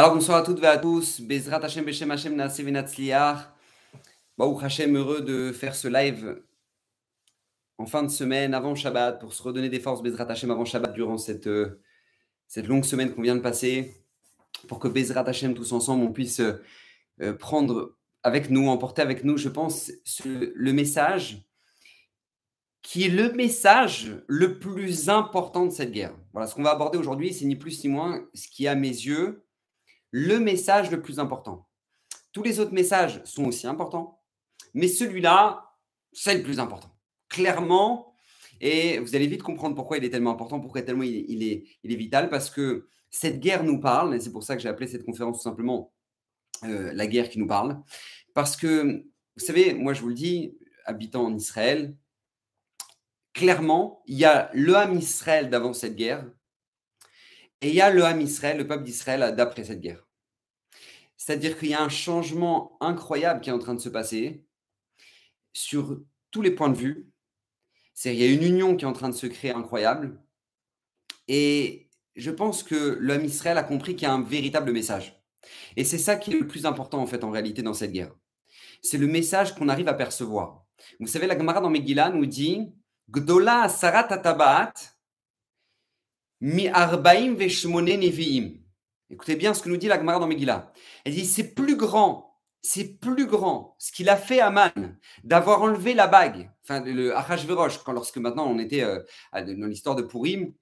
Alors bonsoir à toutes et à tous. Bezrat Hashem Beshem Hashem Naaseh Venatzliar. Baruch Hashem, heureux de faire ce live en fin de semaine, avant Shabbat, pour se redonner des forces Bezrat Hashem avant Shabbat durant cette, euh, cette longue semaine qu'on vient de passer, pour que Bezrat Hashem tous ensemble on puisse euh, prendre avec nous, emporter avec nous, je pense, le message qui est le message le plus important de cette guerre. Voilà, ce qu'on va aborder aujourd'hui, c'est ni plus ni moins ce qui à mes yeux le message le plus important. Tous les autres messages sont aussi importants, mais celui-là, c'est le plus important. Clairement, et vous allez vite comprendre pourquoi il est tellement important, pourquoi tellement il, est vital, parce que cette guerre nous parle, et c'est pour ça que j'ai appelé cette conférence tout simplement euh, la guerre qui nous parle, parce que, vous savez, moi je vous le dis, habitant en Israël, clairement, il y a le Ham Israël d'avant cette guerre, et il y a le Ham Israël, le peuple d'Israël d'après cette guerre. C'est-à-dire qu'il y a un changement incroyable qui est en train de se passer sur tous les points de vue. C'est il y a une union qui est en train de se créer incroyable. Et je pense que le Ham Israël a compris qu'il y a un véritable message. Et c'est ça qui est le plus important en fait en réalité dans cette guerre. C'est le message qu'on arrive à percevoir. Vous savez, la Gemara dans Megillah nous dit Gdola Sarat Atabat Mi Arbaim Nevi'im. Écoutez bien ce que nous dit la Gemara dans Megillah. Elle dit c'est plus grand, c'est plus grand ce qu'il a fait Aman d'avoir enlevé la bague, enfin le Achashverosh, quand lorsque maintenant on était euh, à- dans l'histoire de Purim,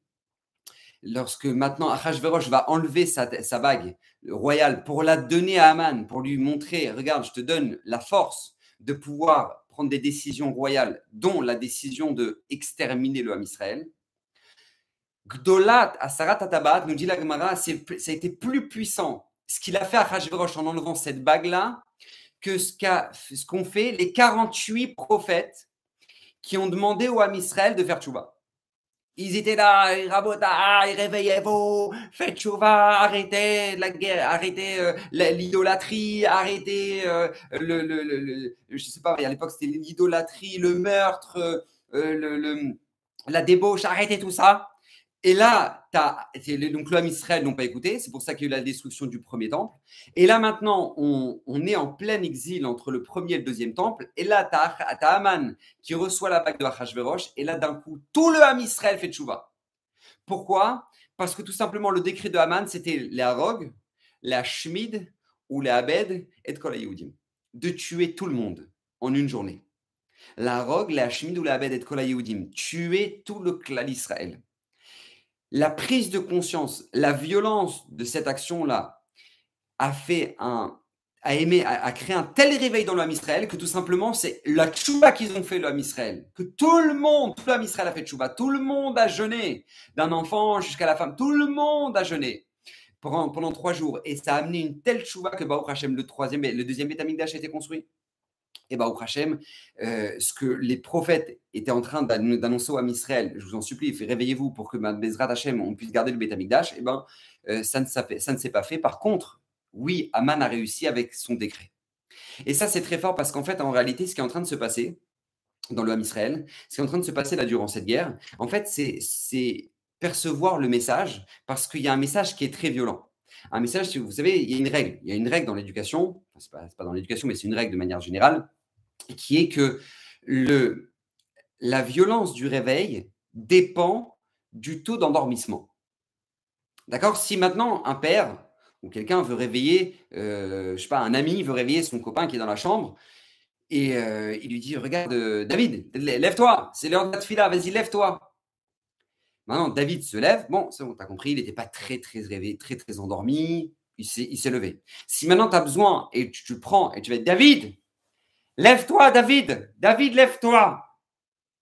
lorsque maintenant Achashverosh va enlever sa, sa bague royale pour la donner à Aman, pour lui montrer, regarde, je te donne la force de pouvoir prendre des décisions royales, dont la décision de exterminer le Ham Israël. Gdolat Asarat Atabat, nous dit la Gemara, ça a été plus puissant ce qu'il a fait à Achashverosh en enlevant cette bague-là que ce qu'ont fait les 48 prophètes qui ont demandé au Ham Israël de faire tchouva. Ils étaient là, Rabota, réveillez-vous, faites tchouva, arrêtez la guerre, arrêtez euh, l'idolâtrie, arrêtez euh, le, le, le- je sais pas, à l'époque c'était l'idolâtrie, le meurtre, euh, la débauche, arrêtez tout ça. Et là, le- donc Ham Israël n'ont pas écouté, c'est pour ça qu'il y a eu la destruction du premier temple. Et là maintenant, on, est en plein exil entre le premier et le deuxième temple. Et là, tu as, Aman qui reçoit la bague de Achashverosh. Et là, d'un coup, tout le Ham Israël fait tchouva. Pourquoi? Parce que tout simplement, le décret de Haman, c'était les Harog, les Hashmid ou les Abed et de. De tuer tout le monde en une journée. La Harog, les Hashmid ou les Abed et de. Tuer tout le clan d'Israël. La prise de conscience, la violence de cette action-là a fait un, a aimé, a, créé un tel réveil dans Ham Israël que tout simplement c'est la tchouba qu'ils ont fait Ham Israël. Que tout le monde, tout Ham Israël a fait tchouba. Tout le monde a jeûné, d'un enfant jusqu'à la femme. Tout le monde a jeûné pendant, pendant trois jours. Et ça a amené une telle tchouba que Baruch Hashem, le troisième, le deuxième Beth Amikdash a été construit. Et Baruch Hashem, euh, ce que les prophètes étaient en train d'ann- d'annoncer au Ham Israël, je vous en supplie, réveillez-vous pour que ben, Bezrat Hashem, on puisse garder le Beth Amikdash, et ben, euh, ça ne s'est pas fait. Par contre, oui, Aman a réussi avec son décret. Et ça, c'est très fort parce qu'en fait, en réalité, ce qui est en train de se passer dans le Ham Israël, ce qui est en train de se passer là durant cette guerre, en fait, c'est percevoir le message parce qu'il y a un message qui est très violent. Un message, vous savez, il y a une règle. Il y a une règle dans l'éducation, enfin, c'est pas, dans l'éducation, mais c'est une règle de manière générale, qui est que le, la violence du réveil dépend du taux d'endormissement. D'accord? Si maintenant un père ou quelqu'un veut réveiller, euh, je sais pas, un ami veut réveiller son copain qui est dans la chambre et euh, il lui dit Regarde, euh, David, lè- lève-toi, c'est l'heure de la tefila, vas-y, lève-toi. Maintenant, David se lève. Bon, c'est bon, tu as compris, il n'était pas très, très réveillé, très, très endormi. Il s'est, levé. Si maintenant tu as besoin et tu, tu le prends et tu vas dire David, lève-toi, David, David, lève-toi.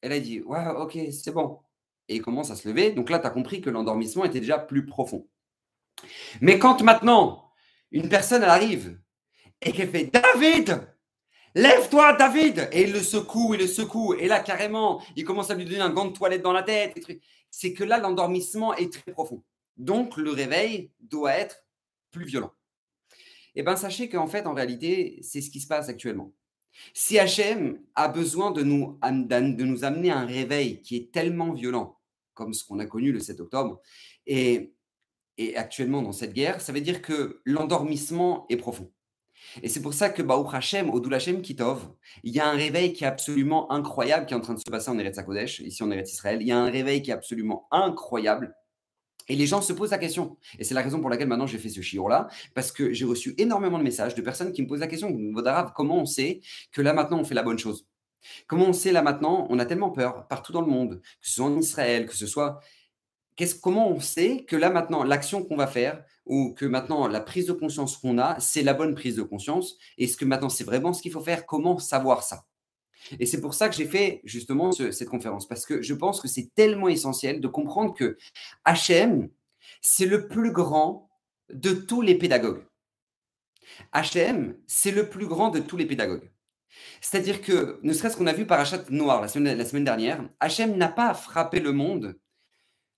Et là, il dit Ouais, ok, c'est bon. Et il commence à se lever. Donc là, tu as compris que l'endormissement était déjà plus profond. Mais quand maintenant, une personne elle arrive et qu'elle fait David, lève-toi, David Et il le secoue, il le secoue. Et là, carrément, il commence à lui donner un gant de toilette dans la tête. C'est que là, l'endormissement est très profond. Donc, le réveil doit être plus violent. Eh bien, sachez qu'en fait, en réalité, c'est ce qui se passe actuellement. Si Hachem a besoin de nous, de nous amener un réveil qui est tellement violent, comme ce qu'on a connu le 7 octobre, et actuellement dans cette guerre, ça veut dire que l'endormissement est profond. Et c'est pour ça que Baruch Hashem, au Hashem Kitov, il y a un réveil qui est absolument incroyable qui est en train de se passer en Eretz Hakodesh, ici en Eretz Israël. Il y a un réveil qui est absolument incroyable. Et les gens se posent la question. Et c'est la raison pour laquelle maintenant j'ai fait ce chiot-là, parce que j'ai reçu énormément de messages de personnes qui me posent la question comment on sait que là maintenant on fait la bonne chose? Comment on sait là maintenant On a tellement peur partout dans le monde, que ce soit en Israël, que ce soit. comment on sait que là maintenant, l'action qu'on va faire, ou que maintenant la prise de conscience qu'on a, c'est la bonne prise de conscience Est-ce que maintenant c'est vraiment ce qu'il faut faire? Comment savoir ça? Et c'est pour ça que j'ai fait justement cette conférence, parce que je pense que c'est tellement essentiel de comprendre que HM, c'est le plus grand de tous les pédagogues. HM, c'est le plus grand de tous les pédagogues. C'est-à-dire que, ne serait-ce qu'on a vu par Achat Noir la semaine, la semaine dernière, Hachem n'a pas frappé le monde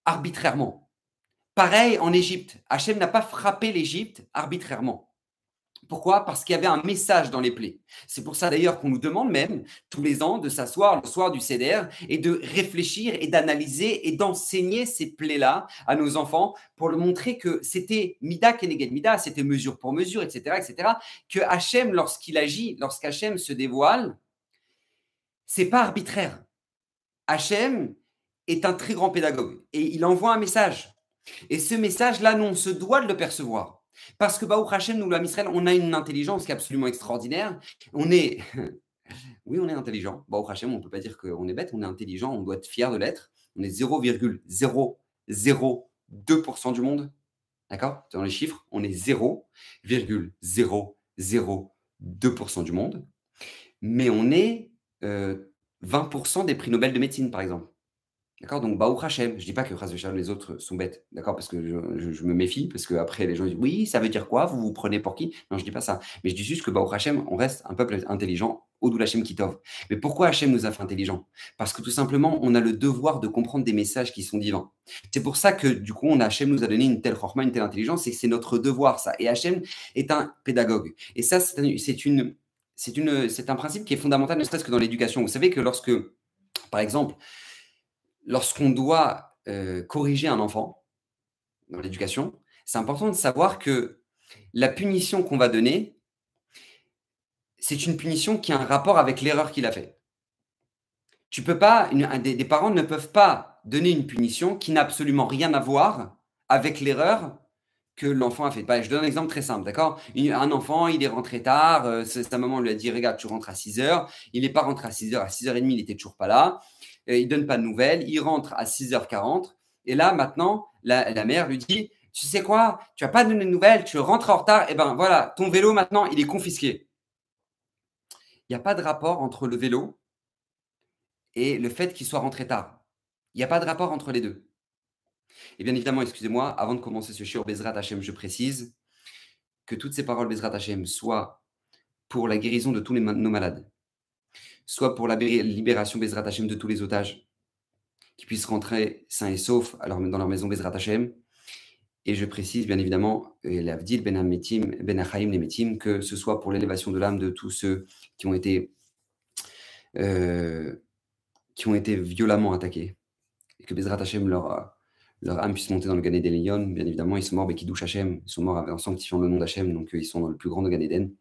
arbitrairement. Pareil en Égypte. Hachem n'a pas frappé l'Égypte arbitrairement. Pourquoi? Parce qu'il y avait un message dans les plaies. C'est pour ça d'ailleurs qu'on nous demande même tous les ans de s'asseoir le soir du CDR et de réfléchir et d'analyser et d'enseigner ces plaies-là à nos enfants pour leur montrer que c'était Mida Keneged Mida, c'était mesure pour mesure, etc., etc. Que Hachem, lorsqu'il agit, lorsqu'Hachem se dévoile, c'est pas arbitraire. Hachem est un très grand pédagogue et il envoie un message. Et ce message-là, nous, on se doit de le percevoir. Parce que Baruch Hashem, nous, l'âme Israël, on a une intelligence qui est absolument extraordinaire. On est, oui, on est intelligent. Baruch Hashem, on ne peut pas dire qu'on est bête, on est intelligent, on doit être fier de l'être. On est 0,002% du monde. D'accord? Dans les chiffres, on est 0,002% du monde. Mais on est 20% euh, des prix Nobel de médecine, par exemple. D'accord? Donc, Baou Hachem. Je dis pas que les autres sont bêtes, d'accord? Parce que je, me méfie, parce qu'après, les gens disent Oui, ça veut dire quoi? Vous vous prenez pour qui? Non, je dis pas ça. Mais je dis juste que Baou Hachem, on reste un peuple intelligent, Odou Hachem Kitov. Mais pourquoi Hachem nous a fait intelligents Parce que tout simplement, on a le devoir de comprendre des messages qui sont divins. C'est pour ça que, du coup, on Hachem nous a donné une telle chorma, une telle intelligence, et c'est notre devoir, ça. Et Hachem est un pédagogue. Et ça, c'est une, c'est un principe qui est fondamental, ne serait-ce que dans l'éducation. Vous savez que lorsque, par exemple, lorsqu'on doit euh, corriger un enfant dans l'éducation, c'est important de savoir que la punition qu'on va donner, c'est une punition qui a un rapport avec l'erreur qu'il a fait. Tu peux pas, des, parents ne peuvent pas donner une punition qui n'a absolument rien à voir avec l'erreur que l'enfant a fait. Bah, je donne un exemple très simple, d'accord? Un enfant, il est rentré tard, euh, sa maman lui a dit, regarde, tu rentres à 6 heures, il n'est pas rentré à 6 heures, à 6h30, il n'était toujours pas là. Euh, il donne pas de nouvelles, il rentre à 6h40, et là, maintenant, la, mère lui dit, tu sais quoi, tu n'as pas donné de nouvelles, tu rentres en retard, et ben voilà, ton vélo maintenant, il est confisqué. Il n'y a pas de rapport entre le vélo et le fait qu'il soit rentré tard. Il n'y a pas de rapport entre les deux. Et bien évidemment, excusez-moi, avant de commencer ce shiur Bezrat Hashem, je précise que toutes ces paroles Bezrat Hashem soient pour la guérison de tous nos malades, soit pour la libération Bezrat Hashem de tous les otages, qui puissent rentrer sains et saufs dans leur maison Bezrat Hashem. Et je précise bien évidemment, l'Avdil Ben Ametim, Ben Achaim Nemetim, que ce soit pour l'élévation de l'âme de tous ceux qui ont été, euh, qui ont été violemment attaqués, et que Bezrat Hashem leur, leur âme puisse monter dans le Gan Eden Bien évidemment, ils sont morts Bekidouch Hashem, ils sont morts en sanctifiant le nom d'Hachem, donc ils sont dans le plus grand de Gan Eden.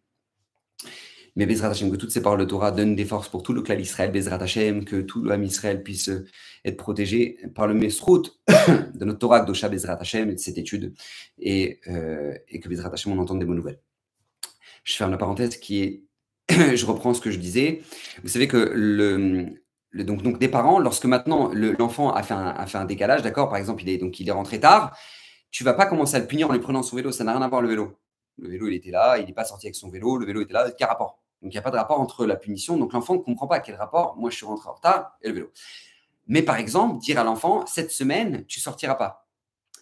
Mais Bezrat Hashem, que toutes ces paroles de Torah donnent des forces pour tout le clan Israël, Bezrat Hashem, que tout l'âme Israël puisse être protégé par le mesrout de notre Torah, Gdosha Bezrat Hashem, et de cette étude, et, euh, et que Bezrat Hashem, on entende des bonnes nouvelles. Je ferme la parenthèse qui est, je reprends ce que je disais. Vous savez que le, donc, donc, des parents, lorsque maintenant l'enfant a, fait un, a fait un décalage, d'accord, par exemple, il est, donc, il est rentré tard, tu vas pas commencer à le punir en lui prenant son vélo, ça n'a rien à voir le vélo. Le vélo, il était là, il n'est pas sorti avec son vélo, le vélo était là, quel rapport? Donc, il n'y a pas de rapport entre la punition. Donc, l'enfant ne comprend pas quel rapport, moi, je suis rentré en retard et le vélo. Mais par exemple, dire à l'enfant, cette semaine, tu sortiras pas.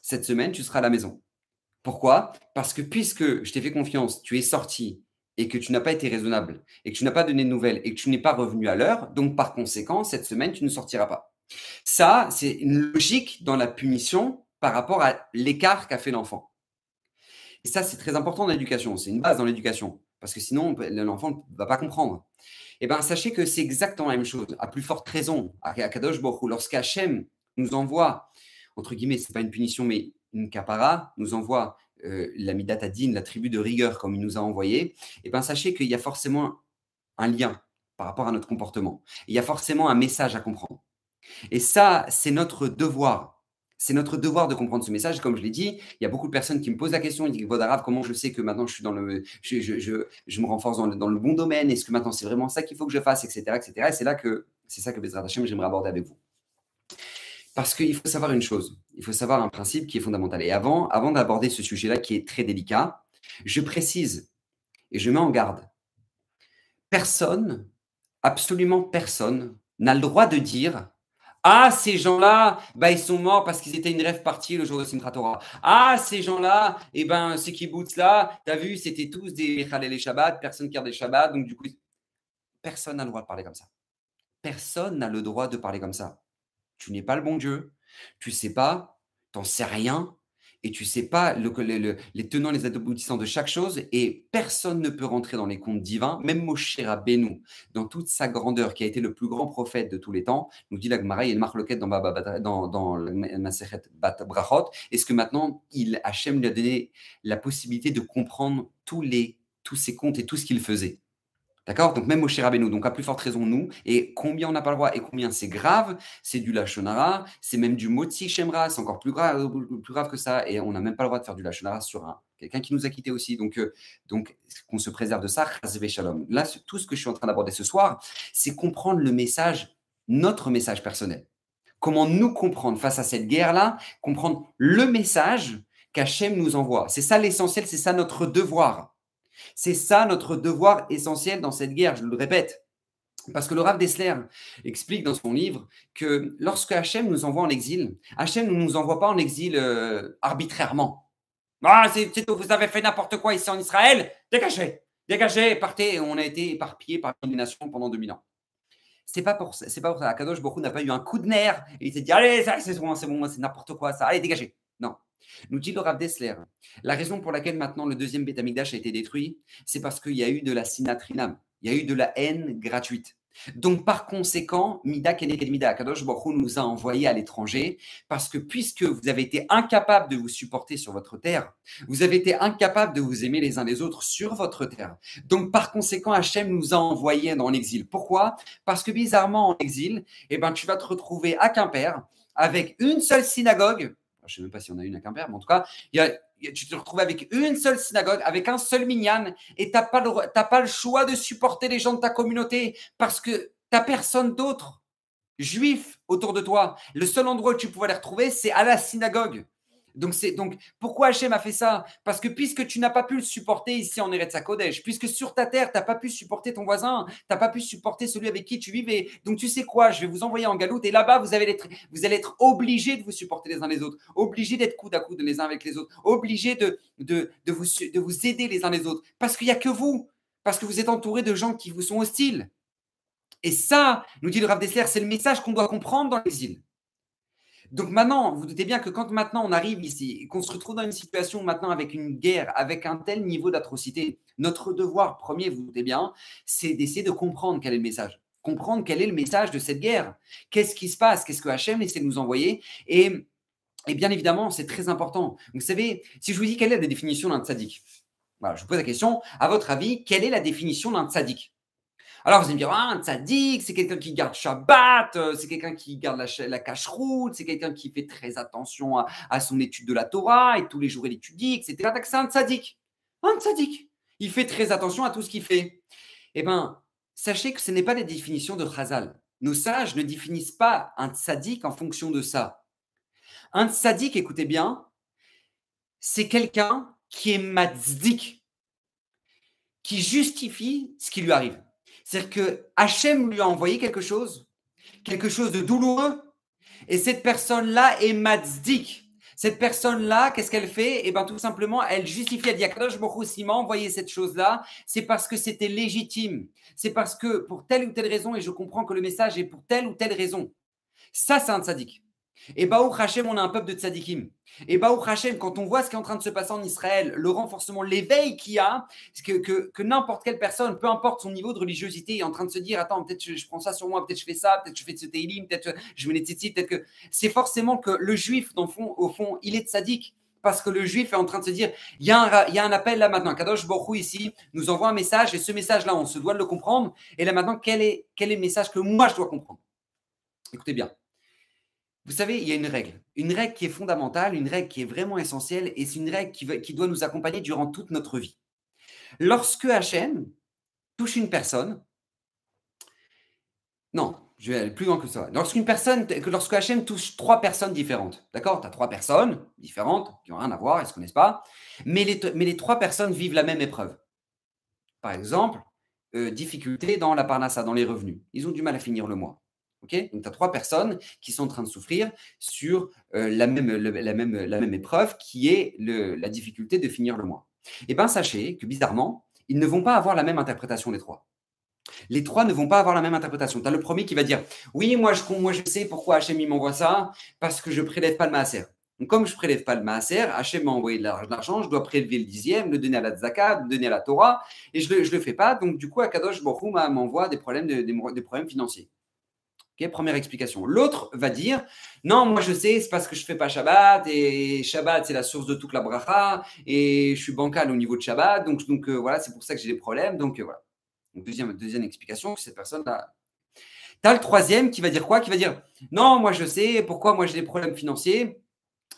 Cette semaine, tu seras à la maison. Pourquoi? Parce que puisque je t'ai fait confiance, tu es sorti et que tu n'as pas été raisonnable et que tu n'as pas donné de nouvelles et que tu n'es pas revenu à l'heure, donc par conséquent, cette semaine, tu ne sortiras pas. Ça, c'est une logique dans la punition par rapport à l'écart qu'a fait l'enfant. Et ça, c'est très important dans l'éducation. C'est une base dans l'éducation parce que sinon, l'enfant ne va pas comprendre. Eh bien, sachez que c'est exactement la même chose, à plus forte raison, à Kadosh Borou, lorsqu'Hachem nous envoie, entre guillemets, ce n'est pas une punition, mais une capara, nous envoie euh, la Midatadine, la tribu de rigueur, comme il nous a envoyé, eh ben, sachez qu'il y a forcément un lien par rapport à notre comportement. Il y a forcément un message à comprendre. Et ça, c'est notre devoir. C'est notre devoir de comprendre ce message. Comme je l'ai dit, il y a beaucoup de personnes qui me posent la question, ils disent, Vodarav, comment je sais que maintenant je suis dans le, je, je, me renforce dans le, bon domaine? Est-ce que maintenant c'est vraiment ça qu'il faut que je fasse, etc., etc. Et c'est là que c'est ça que Bezrat Hashem, j'aimerais aborder avec vous. Parce qu'il faut savoir une chose, il faut savoir un principe qui est fondamental. Et avant, avant d'aborder ce sujet-là qui est très délicat, je précise et je mets en garde. Personne, absolument personne, n'a le droit de dire ah, ces gens-là, bah, ils sont morts parce qu'ils étaient une rêve partie le jour de Simchat Torah. Ah, ces gens-là, eh ben, ces kibbutz-là, tu as vu, c'était tous des Khalel et Shabbat, personne garde des Shabbat, donc du coup, personne n'a le droit de parler comme ça. Personne n'a le droit de parler comme ça. Tu n'es pas le bon Dieu, tu sais pas, tu n'en sais rien, et tu sais pas le, les tenants, les aboutissants de chaque chose, et personne ne peut rentrer dans les comptes divins, même Moshe Rabbeinu, dans toute sa grandeur, qui a été le plus grand prophète de tous les temps, nous dit la Gemara, il marque dans, dans, dans le Bat Brachot, est-ce que maintenant, il, Hachem lui a donné la possibilité de comprendre tous, les, tous ses comptes et tout ce qu'il faisait? D'accord? Donc même Moshe Rabbeinu, donc à plus forte raison nous, et combien on n'a pas le droit, et combien c'est grave, c'est du Lachonara, c'est même du Motsi Shemra, c'est encore plus grave, plus grave que ça, et on n'a même pas le droit de faire du Lachonara sur un, quelqu'un qui nous a quittés aussi. Donc, euh, donc qu'on se préserve de ça, Shalom. Là, tout ce que je suis en train d'aborder ce soir, c'est comprendre le message, notre message personnel. Comment nous comprendre face à cette guerre-là, comprendre le message qu'Hachem nous envoie. C'est ça l'essentiel, c'est ça notre devoir. C'est ça notre devoir essentiel dans cette guerre, je le répète. Parce que le Rav Dessler explique dans son livre que lorsque Hachem nous envoie en exil, Hachem ne nous envoie pas en exil euh, arbitrairement. Ah, vous avez fait n'importe quoi ici en Israël, dégagez, dégagez, partez. On a été éparpillés par les nations pendant 2000 ans. C'est pas pour c'est pas pour ça. Akadosh Baruch n'a pas eu un coup de nerf et il s'est dit allez, c'est bon, c'est bon, c'est n'importe quoi ça. Allez, dégagez. Non. Nous dit le Rav Dessler, la raison pour laquelle maintenant le deuxième Betamigdash a été détruit, c'est parce qu'il y a eu de la sinatrinam, il y a eu de la haine gratuite. Donc, par conséquent, Mida Keneked Mida, Kadosh Baruch nous a envoyés à l'étranger parce que puisque vous avez été incapable de vous supporter sur votre terre, vous avez été incapable de vous aimer les uns les autres sur votre terre. Donc, par conséquent, Hachem nous a envoyés dans l'exil. Pourquoi? Parce que bizarrement, en exil, eh ben, tu vas te retrouver à Quimper avec une seule synagogue je ne sais même pas si on a une à Quimper, mais en tout cas, tu te retrouves avec une seule synagogue, avec un seul minyan, et tu n'as pas, pas, le choix de supporter les gens de ta communauté parce que tu n'as personne d'autre juif autour de toi. Le seul endroit où tu pouvais les retrouver, c'est à la synagogue. Donc, c'est, donc pourquoi Hachem a fait ça? Parce que puisque tu n'as pas pu le supporter ici en Eretz Kodesh, puisque sur ta terre, tu n'as pas pu supporter ton voisin, tu n'as pas pu supporter celui avec qui tu vivais. Donc, tu sais quoi? Je vais vous envoyer en galoute et là-bas, vous, allez être, vous allez être obligés de vous supporter les uns les autres, obligés d'être coude à coude les uns avec les autres, obligés de, vous aider les uns les autres. Parce qu'il n'y a que vous. Parce que vous êtes entouré de gens qui vous sont hostiles. Et ça, nous dit le Rav Dessler, c'est le message qu'on doit comprendre dans l'exil. Donc maintenant, vous doutez bien que quand maintenant on arrive ici, qu'on se retrouve dans une situation maintenant avec une guerre, avec un tel niveau d'atrocité, notre devoir premier, vous doutez bien, c'est d'essayer de comprendre quel est le message. Comprendre quel est le message de cette guerre. Qu'est-ce qui se passe? Qu'est-ce que Hachem essaie de nous envoyer? Et, et bien évidemment, c'est très important. Vous savez, si je vous dis quelle est la définition d'un tzaddik, voilà, je vous pose la question, à votre avis, quelle est la définition d'un tzaddik? Alors, vous allez me dire, ah, un tzaddik, c'est quelqu'un qui garde Shabbat, euh, c'est quelqu'un qui garde la, la cache-route, c'est quelqu'un qui fait très attention à, son étude de la Torah et tous les jours il étudie, etc. C'est un tzaddik. Un tzaddik. Il fait très attention à tout ce qu'il fait. Eh bien, sachez que ce n'est pas la définition de Chazal. Nos sages ne définissent pas un tzaddik en fonction de ça. Un tzaddik, écoutez bien, c'est quelqu'un qui est matzdik, qui justifie ce qui lui arrive. C'est-à-dire que Hachem lui a envoyé quelque chose, quelque chose de douloureux, et cette personne-là est matzdik. Cette personne-là, qu'est-ce qu'elle fait? Eh bien, tout simplement, elle justifie, elle dit Akadosh Baruch envoyé cette chose-là, c'est parce que c'était légitime. C'est parce que pour telle ou telle raison, et je comprends que le message est pour telle ou telle raison. Ça, c'est un tzaddik. Et Baruch Hashem, on a un peuple de tzadikim. Et Baruch Hashem, quand on voit ce qui est en train de se passer en Israël, le renforcement, l'éveil qu'il y a, que, n'importe quelle personne, peu importe son niveau de religiosité, est en train de se dire Attends, peut-être je, prends ça sur moi, peut-être je fais ça, peut-être je fais ce teilim, peut-être je me tzitzit, peut-être que. C'est forcément que le juif, au fond, il est tzaddik. Parce que le juif est en train de se dire, il y a un, appel là maintenant. Kadosh Borou ici nous envoie un message et ce message-là, on se doit de le comprendre. Et là maintenant, quel est le message que moi je dois comprendre? Écoutez bien. Vous savez, il y a une règle. Une règle qui est fondamentale, une règle qui est vraiment essentielle et c'est une règle qui, doit nous accompagner durant toute notre vie. Lorsque Hachem touche une personne, non, je vais aller plus loin que ça. Lorsqu'une personne, lorsque Hachem touche trois personnes différentes, d'accord Tu as trois personnes différentes qui n'ont rien à voir, elles ne se connaissent pas, mais les, mais les trois personnes vivent la même épreuve. Par exemple, euh, difficulté dans la parnassa, dans les revenus. Ils ont du mal à finir le mois. Donc, tu as trois personnes qui sont en train de souffrir sur euh, la, même, épreuve qui est la difficulté de finir le mois. Eh bien, sachez que bizarrement, ils ne vont pas avoir la même interprétation les trois. Les trois ne vont pas avoir la même interprétation. Tu as le premier qui va dire Oui, moi je, moi, je sais pourquoi Hachem m'envoie ça, parce que je ne prélève pas le maaser. Donc, comme je ne prélève pas le maaser, Hachem m'a envoyé de l'argent, je dois prélever le dixième, le donner à la zakat, le donner à la Torah, et je ne le, fais pas. Donc, du coup, Akadosh Baruch m'envoie des problèmes financiers. Première explication. L'autre va dire Non, moi je sais, c'est parce que je ne fais pas Shabbat, et Shabbat c'est la source de toute la bracha, et je suis bancal au niveau de Shabbat, donc, euh, voilà, c'est pour ça que j'ai des problèmes. Donc euh, voilà deuxième, explication, cette personne-là. Tu as le troisième qui va dire quoi? Qui va dire Non, moi je sais pourquoi moi j'ai des problèmes financiers?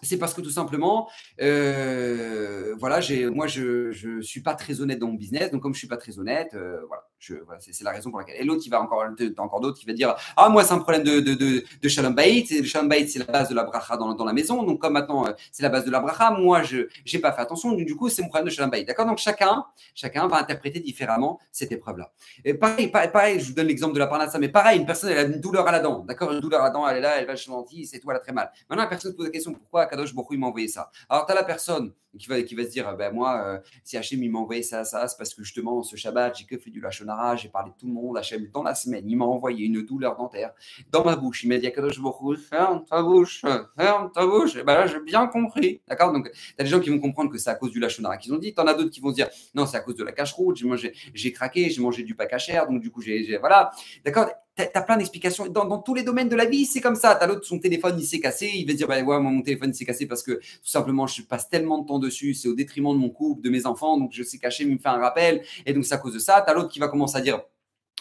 C'est parce que tout simplement, euh, voilà, moi je ne suis pas très honnête dans mon business, donc comme je ne suis pas très honnête, euh, c'est la raison pour laquelle. Et l'autre, il va encore, encore d'autres qui va dire, ah moi c'est un problème de, de, de, shalom bayit, le shalom bayit c'est la base de la bracha dans, dans, la maison, donc comme maintenant euh, c'est la base de la bracha, moi je n'ai pas fait attention, du coup c'est mon problème de shalom bayit, d'accord? Donc chacun, chacun va interpréter différemment cette épreuve-là. Et pareil, pareil, je vous donne l'exemple de la parnassa, mais pareil, une personne elle a une douleur à la dent, d'accord, une douleur à la dent, elle est là, elle va chez le c'est tout, elle a très mal. Maintenant la personne se pose la question, pourquoi Kadosh Bokhu m'a envoyé ça? Alors, tu as la personne qui va, qui va se dire, ben moi, euh, si Hachem il m'a envoyé ça, ça, c'est parce que justement, ce Shabbat, j'ai que fait du Lachonara, j'ai parlé de tout le monde, Hachem, dans la semaine, il m'a envoyé une douleur dentaire dans ma bouche. Il m'a dit, Kadosh Bokhu, ferme ta bouche, ferme ta bouche. Et ben là, j'ai bien compris. D'accord? Donc, tu as des gens qui vont comprendre que c'est à cause du Lachonara qu'ils ont dit. Tu en as d'autres qui vont se dire, non, c'est à cause de la cache-route, j'ai mangé, j'ai craqué, j'ai mangé du pas cachère, donc du coup, j'ai, voilà. D'accord? Tu as, plein d'explications. Dans, tous les domaines de la vie, c'est comme ça. Tu as l'autre, son téléphone, il s'est cassé. Il va dire, bah, ouais, mon téléphone s'est cassé parce que tout simplement, je passe tellement de temps dessus. C'est au détriment de mon couple, de mes enfants. Donc, je sais cacher, il me fait un rappel. Et donc, c'est à cause de ça. Tu as l'autre qui va commencer à dire,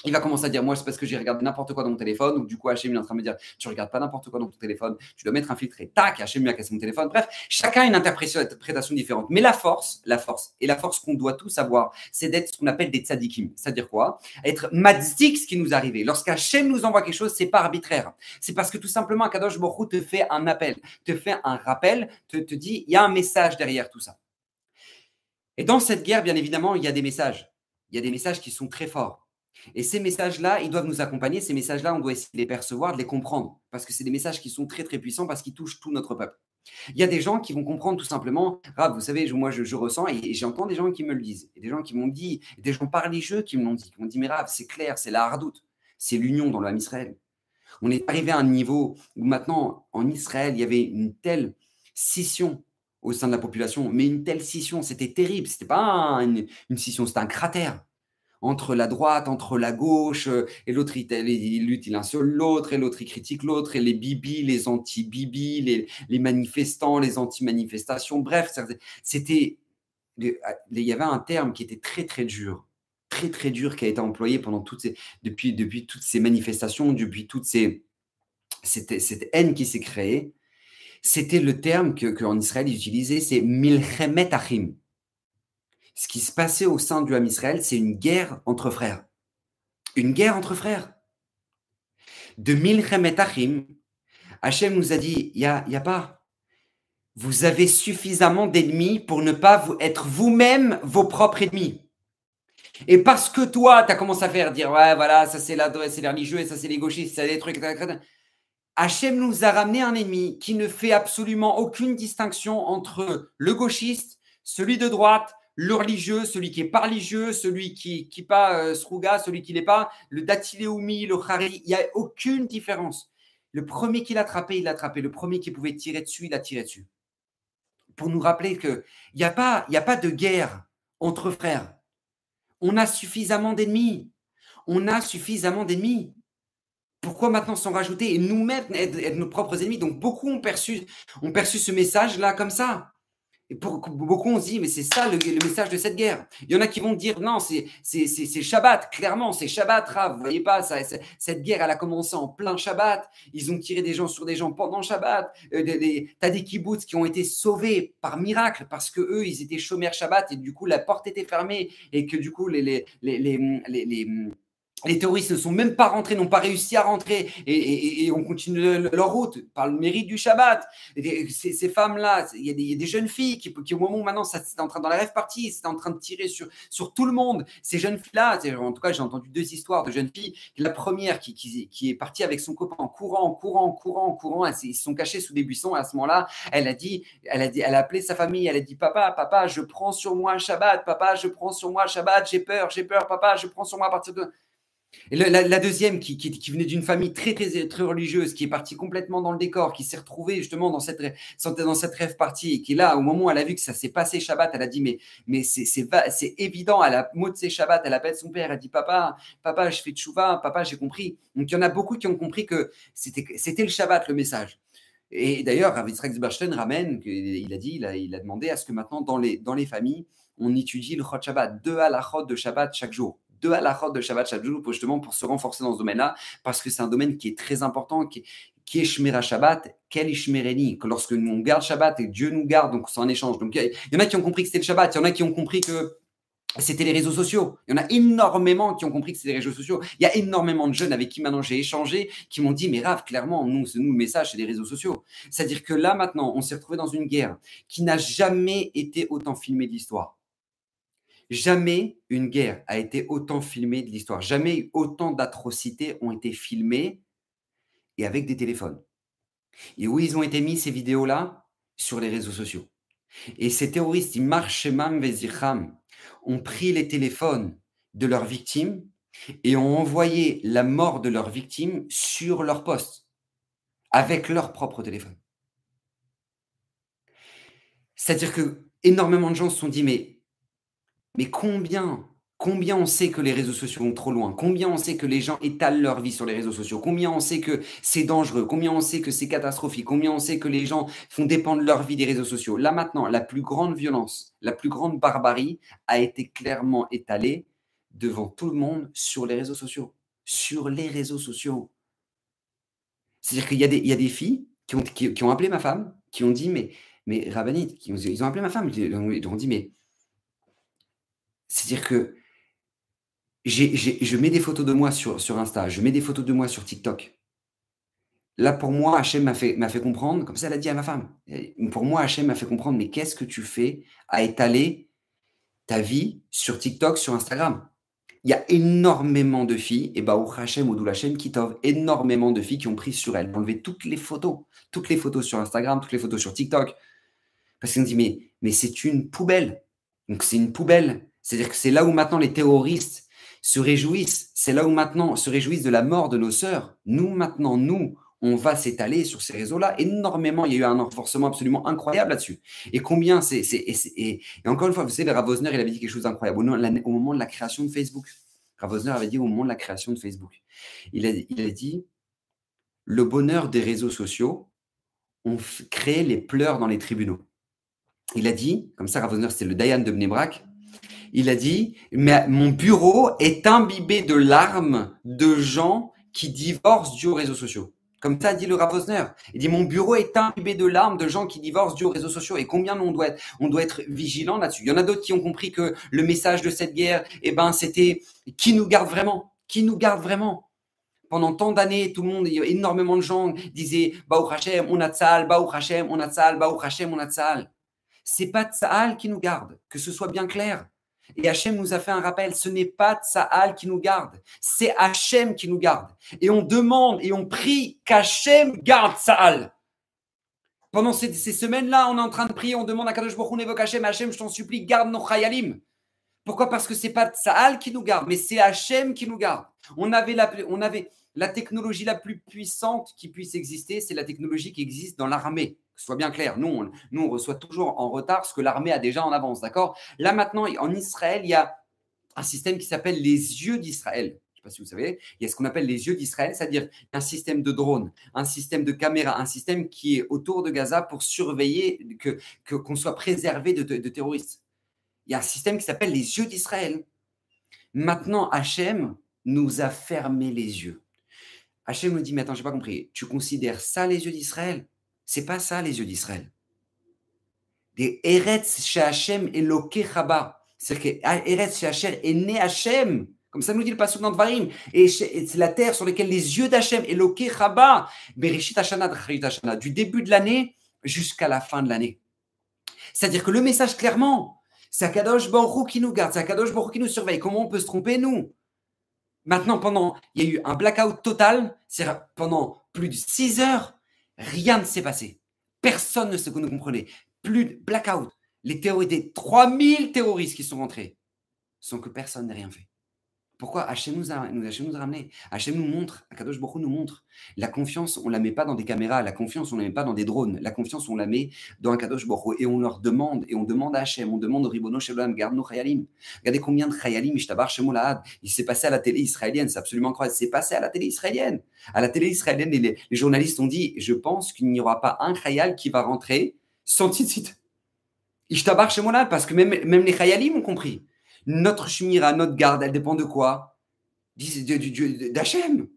il va commencer à dire Moi, c'est parce que j'ai regardé n'importe quoi dans mon téléphone. Donc, du coup, Hachem est en train de me dire Tu regardes pas n'importe quoi dans ton téléphone, tu dois mettre un filtre et tac, Hachem a cassé mon téléphone. Bref, chacun a une interprétation différente. Mais la force, la force, et la force qu'on doit tous avoir, c'est d'être ce qu'on appelle des tzadikim. C'est-à-dire quoi? Être madzik ce qui nous arrive. Lorsqu'Hachem nous envoie quelque chose, c'est pas arbitraire. C'est parce que tout simplement, Kadosh Borou te fait un appel, te fait un rappel, te, te dit Il y a un message derrière tout ça. Et dans cette guerre, bien évidemment, il y a des messages. Il y a des messages qui sont très forts. Et ces messages-là, ils doivent nous accompagner. Ces messages-là, on doit essayer de les percevoir, de les comprendre. Parce que c'est des messages qui sont très, très puissants parce qu'ils touchent tout notre peuple. Il y a des gens qui vont comprendre tout simplement, ah, vous savez, moi je, ressens et, j'entends des gens qui me le disent, et des gens qui m'ont dit, des gens par les jeux qui me l'ont dit, qui m'ont dit, mais Rav, c'est clair, c'est la hardoute, c'est l'union dans l'âme Israël. On est arrivé à un niveau où maintenant, en Israël, il y avait une telle scission au sein de la population, mais une telle scission, c'était terrible, c'était pas une, une scission, c'était un cratère entre la droite, entre la gauche, euh, et l'autre, il, lutte l'un sur l'autre, et l'autre, il critique l'autre, et les bibis, les anti-bibis, les, manifestants, les anti-manifestations, bref, c'était. Il y avait un terme qui était très, très dur, très, très dur, qui a été employé pendant toutes ces, depuis, depuis toutes ces manifestations, depuis toutes ces. Cette, cette haine qui s'est créée, c'était le terme qu'en que Israël ils utilisaient, c'est milchemet achim ce qui se passait au sein du Ham Israël, c'est une guerre entre frères. Une guerre entre frères. De Milchem Achim, Hachem nous a dit, il n'y a, pas. Vous avez suffisamment d'ennemis pour ne pas être vous-même vos propres ennemis. Et parce que toi, tu as commencé à faire dire, ouais, voilà, ça c'est c'est les religieux, et ça c'est les gauchistes, ça les trucs, Hachem nous a ramené un ennemi qui ne fait absolument aucune distinction entre le gauchiste, celui de droite, le religieux, celui qui est pas religieux, celui qui qui pas euh, Sruga, celui qui n'est pas, le Datileoumi, le Khari, il n'y a aucune différence. Le premier qui l'a attrapé, il l'a attrapé. Le premier qui pouvait tirer dessus, il a tiré dessus. Pour nous rappeler qu'il n'y a, pas, de guerre entre frères. On a suffisamment d'ennemis. On a suffisamment d'ennemis. Pourquoi maintenant s'en rajouter? Et nous-mêmes être, nos propres ennemis Donc beaucoup ont perçu, ont perçu ce message-là comme ça. Beaucoup, on se dit, mais c'est ça le, message de cette guerre. Il y en a qui vont dire, non, c'est Shabbat, clairement, c'est Shabbat, Rav. Vous voyez pas, ça, cette guerre, elle a commencé en plein Shabbat. Ils ont tiré des gens sur des gens pendant Shabbat. Euh, tu as des kibbutz qui ont été sauvés par miracle parce que eux, ils étaient chômeurs Shabbat et du coup, la porte était fermée et que du coup, les, les, les les terroristes ne sont même pas rentrés, n'ont pas réussi à rentrer et, on continue leur route par le mérite du Shabbat. ces, femmes-là, il y, a des jeunes filles qui, au moment où maintenant, c'est en train dans la rêve partie, c'est en train de tirer sur, sur tout le monde. Ces jeunes filles-là, en tout cas, j'ai entendu deux histoires de jeunes filles. La première qui, est partie avec son copain en courant, en courant, en courant, courant. Ils se sont cachés sous des buissons. à ce moment-là, elle a dit, elle a dit, elle a appelé sa famille. Elle a dit, papa, papa, je prends sur moi un Shabbat. Papa, je prends sur moi un Shabbat. J'ai peur, j'ai peur. Papa, je prends sur moi à partir de la, deuxième, qui, venait d'une famille très, très, très religieuse, qui est partie complètement dans le décor, qui s'est retrouvée justement dans cette, dans cette rêve partie, et qui là, au moment où elle a vu que ça s'est passé Shabbat, elle a dit Mais, mais c'est évident, elle a mot de Shabbat, elle appelle son père, elle dit Papa, papa, je fais de chouva, papa, j'ai compris. Donc il y en a beaucoup qui ont compris que c'était le Shabbat, le message. Et d'ailleurs, Rav Yitzhak ramène, il a dit, il a, il a demandé à ce que maintenant, dans les, dans les familles, on étudie le Chod Shabbat, deux halachot de Shabbat chaque jour de halachot de Shabbat jour, justement pour se renforcer dans ce domaine-là, parce que c'est un domaine qui est très important, qui, est Shmira Shabbat, quel Ishmereni, que lorsque nous on garde Shabbat et Dieu nous garde, donc c'est un échange. Donc il y en a qui ont compris que c'était le Shabbat, il y en a qui ont compris que c'était les réseaux sociaux. Il y en a énormément qui ont compris que c'était les réseaux sociaux. Il y a énormément de jeunes avec qui maintenant j'ai échangé qui m'ont dit, mais Rav, clairement, nous, nous, le message, c'est les réseaux sociaux. C'est-à-dire que là, maintenant, on s'est retrouvé dans une guerre qui n'a jamais été autant filmée de l'histoire. Jamais une guerre a été autant filmée de l'histoire. Jamais autant d'atrocités ont été filmées et avec des téléphones. Et où ils ont été mis ces vidéos-là? Sur les réseaux sociaux. Et ces terroristes, ils marchent ont pris les téléphones de leurs victimes et ont envoyé la mort de leurs victimes sur leur poste avec leur propre téléphone. C'est-à-dire que énormément de gens se sont dit mais mais combien, combien on sait que les réseaux sociaux vont trop loin? Combien on sait que les gens étalent leur vie sur les réseaux sociaux? Combien on sait que c'est dangereux? Combien on sait que c'est catastrophique? Combien on sait que les gens font dépendre leur vie des réseaux sociaux? Là maintenant, la plus grande violence, la plus grande barbarie a été clairement étalée devant tout le monde sur les réseaux sociaux. Sur les réseaux sociaux. C'est-à-dire qu'il y, a des, filles qui ont, appelé ma femme, qui ont dit, mais, mais Rabanit, ils ont appelé ma femme, ils ont dit, mais c'est-à-dire que je mets des photos de moi sur, sur Insta, je mets des photos de moi sur TikTok. Là, pour moi, Hachem m'a fait, fait comprendre, comme ça, elle a dit à ma femme. Pour moi, Hachem m'a fait comprendre, mais qu'est-ce que tu fais à étaler ta vie sur TikTok, sur Instagram? Il y a énormément de filles, et bah, Hachem, ou Hachem, qui t'offre énormément de filles qui ont pris sur elles, enlevé toutes les photos, toutes les photos sur Instagram, toutes les photos sur TikTok. Parce qu'on dit, mais, mais c'est une poubelle. Donc, c'est une poubelle. C'est-à-dire que c'est là où maintenant les terroristes se réjouissent, c'est là où maintenant se réjouissent de la mort de nos sœurs. Nous, maintenant, nous, on va s'étaler sur ces réseaux-là. Énormément, il y a eu un renforcement absolument incroyable là-dessus. Et combien c'est. Et, encore une fois, vous savez, Rav il avait dit quelque chose d'incroyable. Au, moment de la création de Facebook, Rav avait dit au moment de la création de Facebook, il a, dit le bonheur des réseaux sociaux ont créé les pleurs dans les tribunaux. Il a dit, comme ça, Rav c'était le Dayan de Bnebrak, il a dit, mais mon bureau est imbibé de larmes de gens qui divorcent aux réseaux sociaux. Comme ça dit le Ravosner. Il dit, mon bureau est imbibé de larmes de gens qui divorcent dû aux réseaux sociaux. Et combien on doit être, on doit être vigilant là-dessus? Il y en a d'autres qui ont compris que le message de cette guerre, eh ben, c'était qui nous garde vraiment? Qui nous garde vraiment? Pendant tant d'années, tout le monde, énormément de gens disaient, Baou Hashem, on a Tzal, Baou Hashem, on a Tzal, Baou Hashem, on a Tzal. C'est pas Tzal qui nous garde, que ce soit bien clair. Et Hachem nous a fait un rappel, ce n'est pas Tsahal qui nous garde, c'est Hachem qui nous garde. Et on demande et on prie qu'Hachem garde Tsahal. Pendant ces, semaines-là, on est en train de prier, on demande à Kadosh Baruch on évoque Hachem, Hachem, je t'en supplie, garde nos Chayalim. Pourquoi? Parce que c'est pas Tsahal qui nous garde, mais c'est Hachem qui nous garde. On avait, la, technologie la plus puissante qui puisse exister, c'est la technologie qui existe dans l'armée soit bien clair, nous on, nous, reçoit toujours en retard ce que l'armée a déjà en avance, d'accord? Là maintenant, en Israël, il y a un système qui s'appelle les yeux d'Israël. Je ne sais pas si vous savez, il y a ce qu'on appelle les yeux d'Israël, c'est-à-dire un système de drones, un système de caméras, un système qui est autour de Gaza pour surveiller que qu'on soit préservé de, terroristes. Il y a un système qui s'appelle les yeux d'Israël. Maintenant, Hachem nous a fermé les yeux. Hachem nous dit, mais attends, je n'ai pas compris. Tu considères ça les yeux d'Israël? C'est pas ça les yeux d'Israël. Des Eretz chez Hachem et Chaba. C'est-à-dire que Eretz chez Hachem est né Hachem. Comme ça nous dit le passage dans Dvarim. Et c'est la terre sur laquelle les yeux d'Hachem, Eloke Chaba, Bereshit Hashana, du début de l'année jusqu'à la fin de l'année. C'est-à-dire que le message clairement, c'est Akadosh Baruch qui nous garde, c'est Akadosh Baruch qui nous surveille. Comment on peut se tromper, nous? Maintenant, pendant, il y a eu un blackout total, c'est pendant plus de 6 heures, rien ne s'est passé. Personne ne se comprenait. Plus de blackout. Les terroristes, 3000 terroristes qui sont rentrés, sans que personne n'ait rien fait. Pourquoi Hachem nous a, nous, nous a ramené Hachem nous montre, Akadosh Baruch nous montre. La confiance, on ne la met pas dans des caméras, la confiance, on ne la met pas dans des drones. La confiance, on la met dans Akadosh Baruch Et on leur demande, et on demande à Hachem, on demande au Ribono Shalom, garde nos Chayalim. Regardez combien de Chayalim, Ishtabar Shemolahad. Il s'est passé à la télé israélienne, c'est absolument incroyable. C'est passé à la télé israélienne. À la télé israélienne, les, journalistes ont dit, je pense qu'il n'y aura pas un Chayal qui va rentrer sans titre. Ishtabar Shemolahad, parce que même, même les Chayalim ont compris. Notre Shmira, notre garde, elle dépend de quoi? D'Hachem.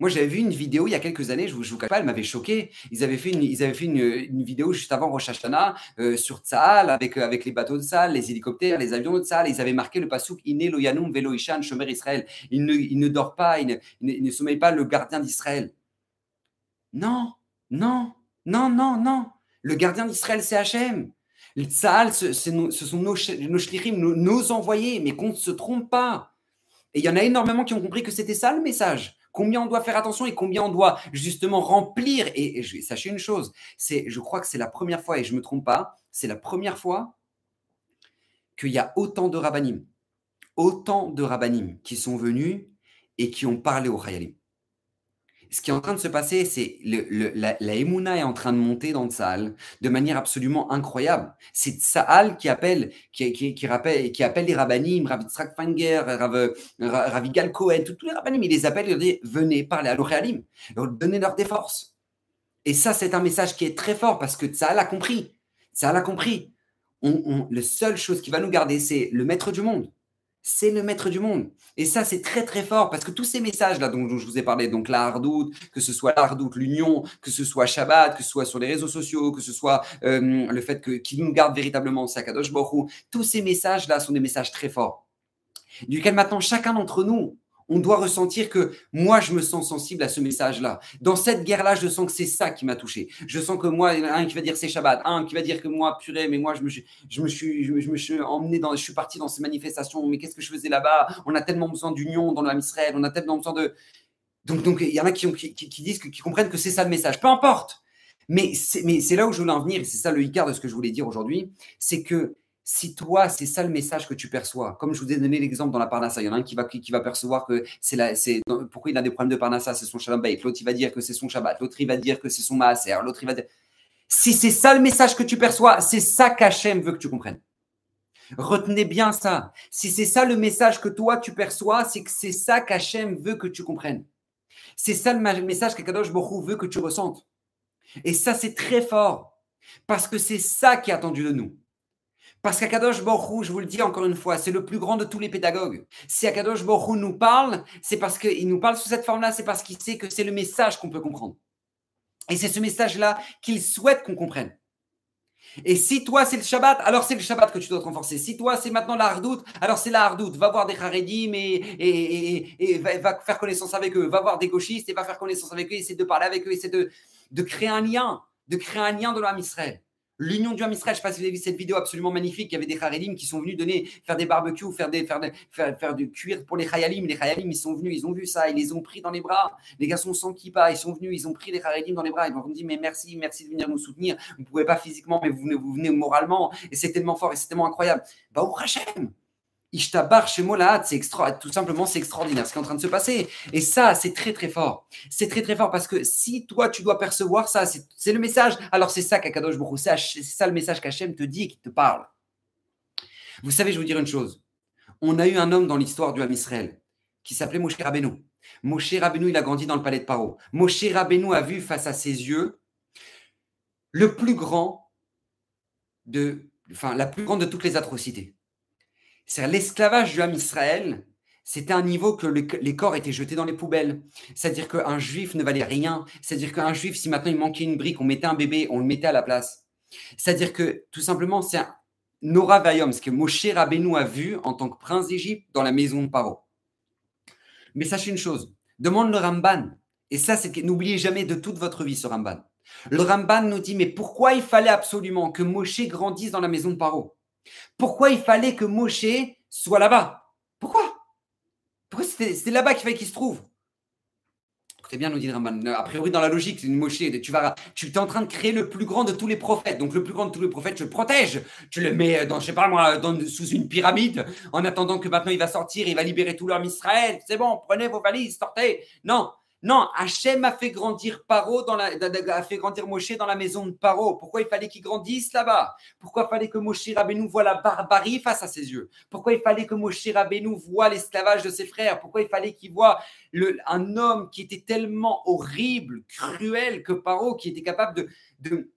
Moi, j'avais vu une vidéo il y a quelques années, je ne vous, cache pas, elle m'avait choqué. Ils avaient fait une, vidéo juste avant Rosh Hashanah euh, sur Tzahal, avec, les bateaux de Tzahal, les hélicoptères, les avions de Tzahal. Ils avaient marqué le pasouk Iné Loyanum Velo Ishan Shomer Israël. Il ne, il ne dort pas, il ne, il ne sommeille pas le gardien d'Israël. Non, non, non, non, non. Le gardien d'Israël, c'est Hachem. Le Tzahal, ce, sont nos, nos nos, envoyés, mais qu'on ne se trompe pas. Et il y en a énormément qui ont compris que c'était ça le message. Combien on doit faire attention et combien on doit justement remplir. Et, sachez une chose, c'est, je crois que c'est la première fois, et je ne me trompe pas, c'est la première fois qu'il y a autant de rabbinim, autant de rabbinim qui sont venus et qui ont parlé au Khayalim ce qui est en train de se passer, c'est le, la, la est en train de monter dans Tsahal de manière absolument incroyable. C'est Tsahal qui appelle, qui, rappelle, qui appelle les rabbinim, Rav Yitzhak Fanger, Rav, Rav Cohen, tous les rabbinim, il les appelle, il leur dit venez parler à l'Oréalim, donnez leur des forces. Et ça, c'est un message qui est très fort parce que Tsahal a compris. Tsahal a compris. La seule chose qui va nous garder, c'est le maître du monde c'est le maître du monde. Et ça, c'est très très fort parce que tous ces messages-là dont, je vous ai parlé, donc la hardoute, que ce soit la hardoute, l'union, que ce soit Shabbat, que ce soit sur les réseaux sociaux, que ce soit euh, le fait que qu'il nous garde véritablement Sakadosh Baruch tous ces messages-là sont des messages très forts. Duquel maintenant chacun d'entre nous, on doit ressentir que moi, je me sens sensible à ce message-là. Dans cette guerre-là, je sens que c'est ça qui m'a touché. Je sens que moi, un qui va dire c'est Shabbat, un qui va dire que moi, purée, mais moi, je me suis, je me suis, je me, suis emmené dans, je suis parti dans ces manifestations, mais qu'est-ce que je faisais là-bas? On a tellement besoin d'union dans le Israël, on a tellement besoin de. Donc, donc, il y en a qui, disent, qui comprennent que c'est ça le message. Peu importe. Mais c'est là où je voulais en venir, et c'est ça le Icar de ce que je voulais dire aujourd'hui, c'est que si toi, c'est ça le message que tu perçois, comme je vous ai donné l'exemple dans la Parnassa, il y en a un qui va, qui, percevoir que c'est la, c'est, pourquoi il a des problèmes de Parnassa, c'est son Shalom l'autre il va dire que c'est son Shabbat, l'autre il va dire que c'est son Maaser, l'autre il va dire. Si c'est ça le message que tu perçois, c'est ça qu'Hachem veut que tu comprennes. Retenez bien ça. Si c'est ça le message que toi tu perçois, c'est que c'est ça qu'Hachem veut que tu comprennes. C'est ça le message qu'Akadosh Borou veut que tu ressentes. Et ça, c'est très fort. Parce que c'est ça qui est attendu de nous. Parce qu'Akadosh Borou, je vous le dis encore une fois, c'est le plus grand de tous les pédagogues. Si Akadosh Borou nous parle, c'est parce qu'il nous parle sous cette forme-là, c'est parce qu'il sait que c'est le message qu'on peut comprendre. Et c'est ce message-là qu'il souhaite qu'on comprenne. Et si toi c'est le Shabbat, alors c'est le Shabbat que tu dois te renforcer. Si toi c'est maintenant la hardoute, alors c'est la hardoute. Va voir des Haredim et, et, et, va, faire connaissance avec eux. Va voir des gauchistes et va faire connaissance avec eux. Essaie de parler avec eux. Essaie de, de créer un lien, de créer un lien de l'âme Israël. L'Union du Ham Israël, je ne sais pas si vous avez vu cette vidéo absolument magnifique. Il y avait des Haredim qui sont venus donner, faire des barbecues, faire, des, faire, faire, faire du cuir pour les Hayalim. Les Hayalim, ils sont venus, ils ont vu ça, ils les ont pris dans les bras. Les garçons sans kippa, ils sont venus, ils ont pris les Haredim dans les bras. Ils m'ont dit, mais merci, merci de venir nous soutenir. Vous ne pouvez pas physiquement, mais vous venez, vous venez moralement. Et c'est tellement fort et c'est tellement incroyable. Bah, au Hachem Ishtabar chez Molahat, c'est tout simplement, c'est extraordinaire ce qui est en train de se passer. Et ça, c'est très, très fort. C'est très, très fort parce que si toi, tu dois percevoir ça, c'est le message. Alors, c'est ça qu'Akadosh Baruch c'est ça le message qu'Hachem te dit et qui te parle. Vous savez, je vais vous dire une chose. On a eu un homme dans l'histoire du Ham Israël. qui s'appelait Moshe Rabbeinu. Moshe Rabbeinu, il a grandi dans le palais de Paro. Moshe Rabbeinu a vu face à ses yeux le plus grand de, la plus grande de toutes les atrocités. C'est l'esclavage du Ham Israël. C'était un niveau que les corps étaient jetés dans les poubelles. C'est-à-dire qu'un juif ne valait rien. C'est-à-dire qu'un juif, si maintenant il manquait une brique, on mettait un bébé, on le mettait à la place. C'est-à-dire que tout simplement, c'est un Nora Vayom, ce que Moshe Rabbeinu a vu en tant que prince d'Égypte dans la maison de Paro. Mais sachez une chose, demande le Ramban. Et ça, c'est que n'oubliez jamais de toute votre vie ce Ramban. Le Ramban nous dit, mais pourquoi il fallait absolument que Moshe grandisse dans la maison de Paro? Pourquoi il fallait que Moshe soit là-bas? Pourquoi? Pourquoi c'était là-bas qu'il fallait qu'il se trouve? Très bien, nous dit le Ramban. A priori, dans la logique, c'est une Moshe. Tu vas, tu es en train de créer le plus grand de tous les prophètes. Donc, le plus grand de tous les prophètes, tu le protèges. Tu le mets dans, je sais sous une pyramide, en attendant que maintenant il va sortir, il va libérer tout l'homme Israël. C'est bon, prenez vos valises, sortez. Non, non, Hachem a fait grandir Paro dans la, a fait grandir Moshe dans la maison de Paro. Pourquoi il fallait qu'il grandisse là-bas? Pourquoi il fallait que Moshe Rabbeinu voit la barbarie face à ses yeux? Pourquoi il fallait que Moshe Rabbeinu voit l'esclavage de ses frères? Pourquoi il fallait qu'il voit un homme qui était tellement horrible, cruel que Paro, qui était capable de,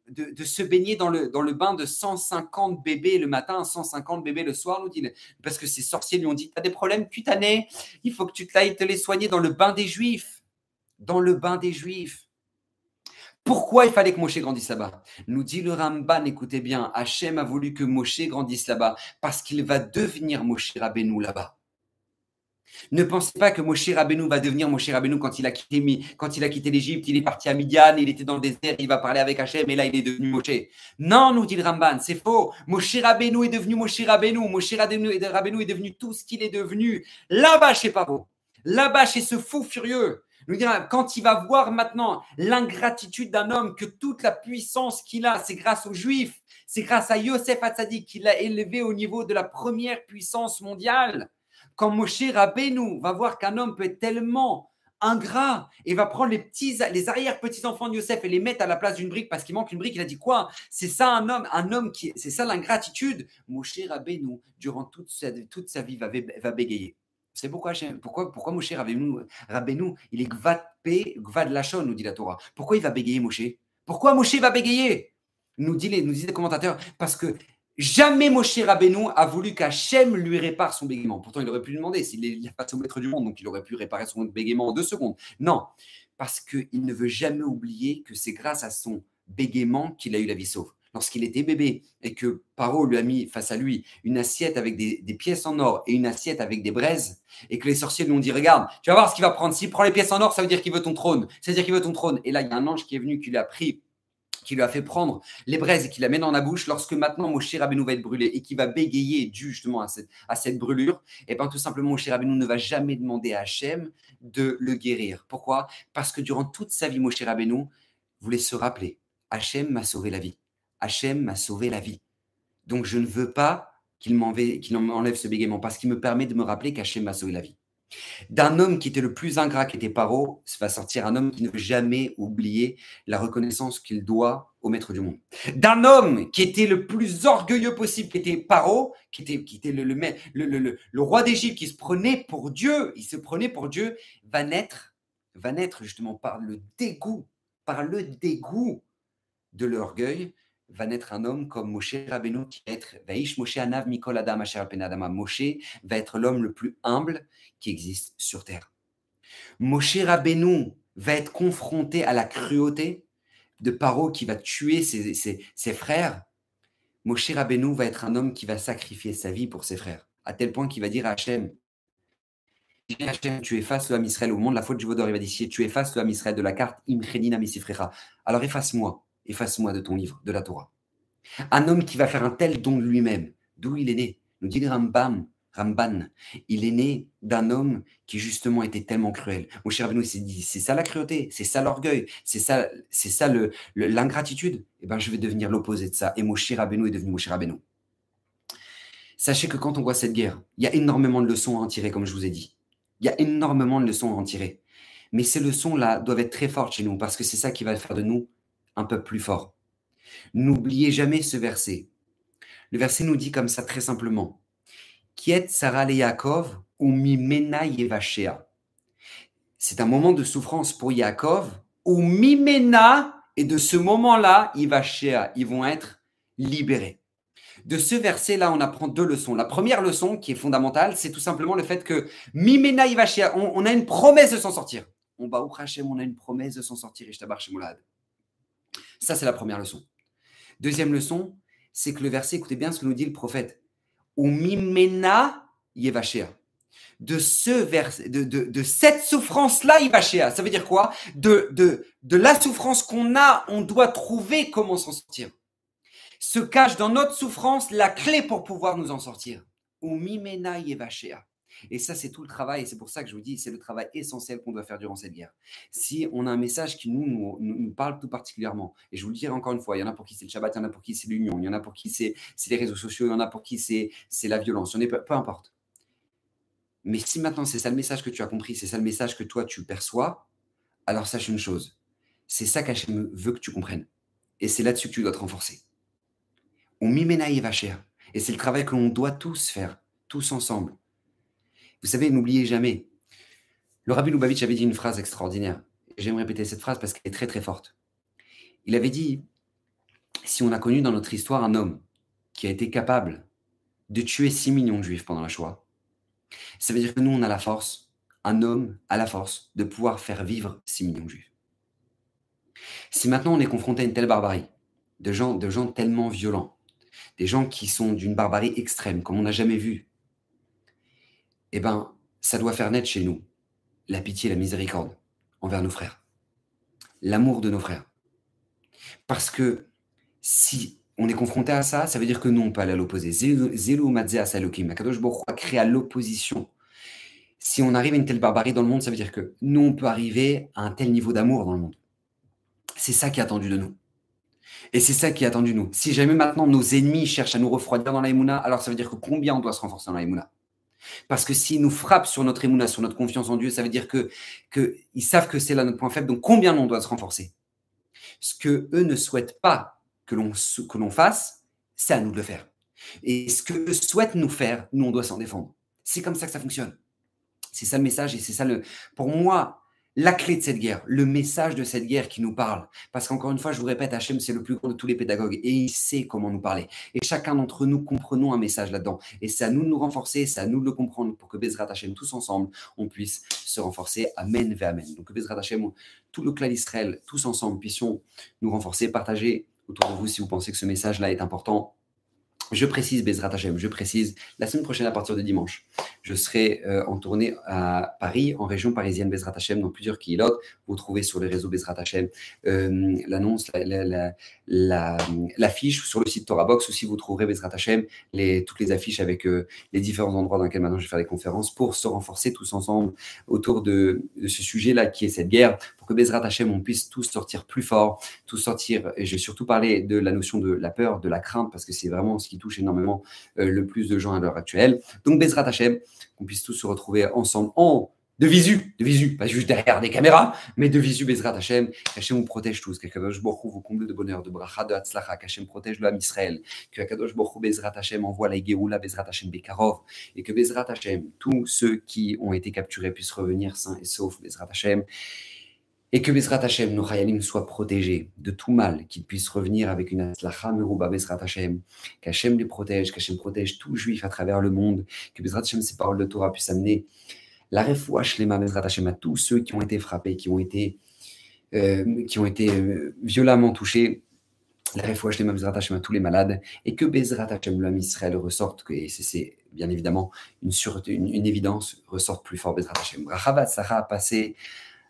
se baigner dans le, bain de 150 bébés le matin, 150 bébés le soir, nous dit, parce que ces sorciers lui ont dit, tu as des problèmes cutanés, il faut que tu te te les soigner dans le bain des Juifs dans le bain des Juifs. Pourquoi il fallait que Moshe grandisse là-bas? Nous dit le Ramban, écoutez bien, Hachem a voulu que Moshe grandisse là-bas parce qu'il va devenir Moshe Rabbeinu là-bas. Ne pensez pas que Moshe Rabbeinu va devenir Moshe Rabbeinu quand il a quitté, quand il l'Égypte, il est parti à Midian, il était dans le désert, il va parler avec Hachem et là il est devenu Moshe. Non, nous dit le Ramban, c'est faux. Moshe Rabbeinu est devenu Moshe Rabbeinu. Moshe Rabbeinu est devenu tout ce qu'il est devenu là-bas chez Paro. Là-bas chez ce fou furieux nous dira, quand il va voir maintenant l'ingratitude d'un homme, que toute la puissance qu'il a, c'est grâce aux Juifs, c'est grâce à Yosef Hatzadik qu'il l'a élevé au niveau de la première puissance mondiale. Quand Moshe Rabbeinu va voir qu'un homme peut être tellement ingrat et va prendre les petits, les arrière-petits-enfants de Yosef et les mettre à la place d'une brique parce qu'il manque une brique, il a dit quoi? C'est ça un homme, un homme qui, c'est ça l'ingratitude. Moshe Rabbeinu, durant toute sa, vie, va bégayer. C'est pourquoi, pourquoi, pourquoi Moshe Rabbeinu, il est Gvad Lachon, nous dit la Torah? Pourquoi il va bégayer Moshe? Pourquoi Moshe va bégayer? Nous, dit les, nous disent les commentateurs. Parce que jamais Moshe Rabbeinu a voulu qu'Hachem lui répare son bégaiement. Pourtant, il aurait pu lui demander s'il est pas au maître du monde, donc il aurait pu réparer son bégaiement en deux secondes. Non, parce qu'il ne veut jamais oublier que c'est grâce à son bégaiement qu'il a eu la vie sauve lorsqu'il était bébé et que Paro lui a mis face à lui une assiette avec des, pièces en or et une assiette avec des braises, et que les sorciers lui ont dit Regarde, tu vas voir ce qu'il va prendre. S'il prend les pièces en or, ça veut dire qu'il veut ton trône. Ça veut dire qu'il veut ton trône. Et là, il y a un ange qui est venu, qui lui a pris qui lui a fait prendre les braises et qui la met dans la bouche, lorsque maintenant Moshe Rabbeinu va être brûlé et qui va bégayer dû justement à cette, brûlure, et bien tout simplement Moshe Rabbeinu ne va jamais demander à Hachem de le guérir. Pourquoi? Parce que durant toute sa vie, Moshe Rabbeinu voulait se rappeler, Hachem m'a sauvé la vie. Hachem m'a sauvé la vie. Donc je ne veux pas qu'il m'enlève ce bégaiement parce qu'il me permet de me rappeler qu'Hachem m'a sauvé la vie. D'un homme qui était le plus ingrat, qui était Paro, va sortir un homme qui ne veut jamais oublier la reconnaissance qu'il doit au maître du monde. D'un homme qui était le plus orgueilleux possible, qui était Paro, qui était, qui était le, le, le, le roi d'Égypte, qui se prenait pour Dieu, il se prenait pour Dieu, va naître, va naître justement par le dégoût, par le dégoût de l'orgueil, va naître un homme comme Moshe Rabbeinu qui va être Adam Moshe va être l'homme le plus humble qui existe sur terre. Moshe Rabbeinu va être confronté à la cruauté de Paro qui va tuer ses, frères. Moshe Rabbeinu va être un homme qui va sacrifier sa vie pour ses frères, à tel point qu'il va dire à Hachem tu effaces le au moment de la faute du Vaudor, il va dire tu effaces le de la carte Imchédina Misifrecha. Alors efface-moi efface-moi de ton livre, de la Torah. Un homme qui va faire un tel don de lui-même, d'où il est né, nous dit Rambam, Ramban, il est né d'un homme qui justement était tellement cruel. Mon cher Abnou s'est dit, c'est ça la cruauté, c'est ça l'orgueil, c'est ça, c'est ça l'ingratitude. Eh ben, je vais devenir l'opposé de ça. Et Moshe Rabbeinu est devenu Moshe Rabbeinu. Sachez que quand on voit cette guerre, il y a énormément de leçons à en tirer, comme je vous ai dit. Il y a énormément de leçons à en tirer. Mais ces leçons-là doivent être très fortes chez nous, parce que c'est ça qui va faire de nous un peu plus fort. N'oubliez jamais ce verset. Le verset nous dit comme ça très simplement. Kiet Sarah le Yaakov, Umimena Yevashea. C'est un moment de souffrance pour Yaakov. Umimena, et de ce moment-là, Yevashea, ils vont être libérés. De ce verset-là, on apprend deux leçons. La première leçon, qui est fondamentale, c'est tout simplement le fait que Mimena Yevashea, on, on a une promesse de s'en sortir. On, on a une promesse de s'en sortir. Ça, c'est la première leçon. Deuxième leçon, c'est que le verset, écoutez bien ce que nous dit le prophète. Umimena Yevashea de ce verset, de, cette souffrance-là. Ça veut dire quoi? De, la souffrance qu'on a, on doit trouver comment s'en sortir. Se cache dans notre souffrance la clé pour pouvoir nous en sortir. Umimena Yevashea. Et ça, c'est tout le travail. Et c'est pour ça que je vous dis, c'est le travail essentiel qu'on doit faire durant cette guerre. Si on a un message qui nous, nous, parle tout particulièrement, et je vous le dirai encore une fois, il y en a pour qui c'est le Shabbat, il y en a pour qui c'est l'union, il y en a pour qui c'est les réseaux sociaux, il y en a pour qui c'est la violence, il peu, peu importe. Mais si maintenant c'est ça le message que tu as compris, c'est ça le message que toi tu perçois, alors sache une chose, c'est ça qu'Hachem veut que tu comprennes. Et c'est là-dessus que tu dois te renforcer. On m'imena cher. Et c'est le travail que l'on doit tous faire, tous ensemble. Vous savez, n'oubliez jamais, le Rabbi Lubavitch avait dit une phrase extraordinaire. J'aime répéter cette phrase parce qu'elle est très très forte. Il avait dit, si on a connu dans notre histoire un homme qui a été capable de tuer 6 millions de juifs pendant la Shoah, ça veut dire que nous, on a la force, un homme a la force de pouvoir faire vivre 6 millions de juifs. Si maintenant on est confronté à une telle barbarie, de gens, de gens tellement violents, des gens qui sont d'une barbarie extrême, comme on n'a jamais vu eh bien, ça doit faire naître chez nous la pitié et la miséricorde envers nos frères, l'amour de nos frères. Parce que si on est confronté à ça, ça veut dire que nous, on peut aller à l'opposé. Zélo Madzea Salokim, Akadosh Baruch à l'opposition. Si on arrive à une telle barbarie dans le monde, ça veut dire que nous, on peut arriver à un tel niveau d'amour dans le monde. C'est ça qui est attendu de nous. Et c'est ça qui est attendu de nous. Si jamais maintenant nos ennemis cherchent à nous refroidir dans la alors ça veut dire que combien on doit se renforcer dans la parce que s'ils nous frappent sur notre émouna, sur notre confiance en Dieu, ça veut dire que qu'ils savent que c'est là notre point faible. Donc combien on doit se renforcer? Ce que eux ne souhaitent pas que l'on que l'on fasse, c'est à nous de le faire. Et ce que eux souhaitent nous faire, nous on doit s'en défendre. C'est comme ça que ça fonctionne. C'est ça le message et c'est ça le. Pour moi, la clé de cette guerre, le message de cette guerre qui nous parle. Parce qu'encore une fois, je vous répète, Hachem, c'est le plus grand de tous les pédagogues et il sait comment nous parler. Et chacun d'entre nous comprenons un message là-dedans. Et c'est à nous de nous renforcer, c'est à nous de le comprendre pour que Bezrat Hachem, tous ensemble, on puisse se renforcer. Amen, ve Amen. Donc, Bezrat Hachem, tout le clan d'Israël, tous ensemble, puissions nous renforcer, partager autour de vous si vous pensez que ce message-là est important je précise, Bezrat Hashem, je précise, la semaine prochaine à partir de dimanche, je serai euh, en tournée à Paris, en région parisienne Bezrat Hashem, dans plusieurs kilomètres. Vous trouvez sur les réseaux Bezrat Hashem euh, l'annonce, l'affiche sur le site Box. Aussi, vous trouverez Bezrat Hashem, toutes les affiches avec euh, les différents endroits dans lesquels maintenant je vais faire des conférences pour se renforcer tous ensemble autour de, ce sujet-là qui est cette guerre, pour que Bezrat Hashem, on puisse tous sortir plus fort, tous sortir. Et je vais surtout parler de la notion de la peur, de la crainte, parce que c'est vraiment ce qui touche énormément euh, le plus de gens à l'heure actuelle. Donc, Bezrat Hashem, qu'on puisse tous se retrouver ensemble en de visu, de visu, pas juste derrière des caméras, mais de visu, Bezrat Hashem, qu'Hachem vous protège tous, que Kadosh Baruch vous comble de bonheur, de bracha, de hatzlacha, qu'Hachem protège le Israël, que Kadosh Baruch Bezrat Hashem envoie la Geoula, Bezrat Hashem Bekarov, et que Bezrat Hashem, tous ceux qui ont été capturés puissent revenir sains et saufs, Bezrat Hashem, et que Bezrat Hashem, nos Chayalim, soient protégés de tout mal, qu'ils puissent revenir avec une Aslacha Meruba Bezrat Hashem, qu'Hachem les protège, qu'Hachem protège tout juif à travers le monde, que Bezrat Hashem, ces paroles de Torah puissent amener la refoua Shlema Bezrat Hashem à tous ceux qui ont été frappés, qui ont été, euh, qui ont été euh, violemment touchés, la refoua Shlema Bezrat Hashem à tous les malades, et que Bezrat Hashem, l'homme Israël, ressorte, et c'est bien évidemment une, une, une, évidence, ressorte plus fort Bezrat Hashem. Rachavat Sarah a passé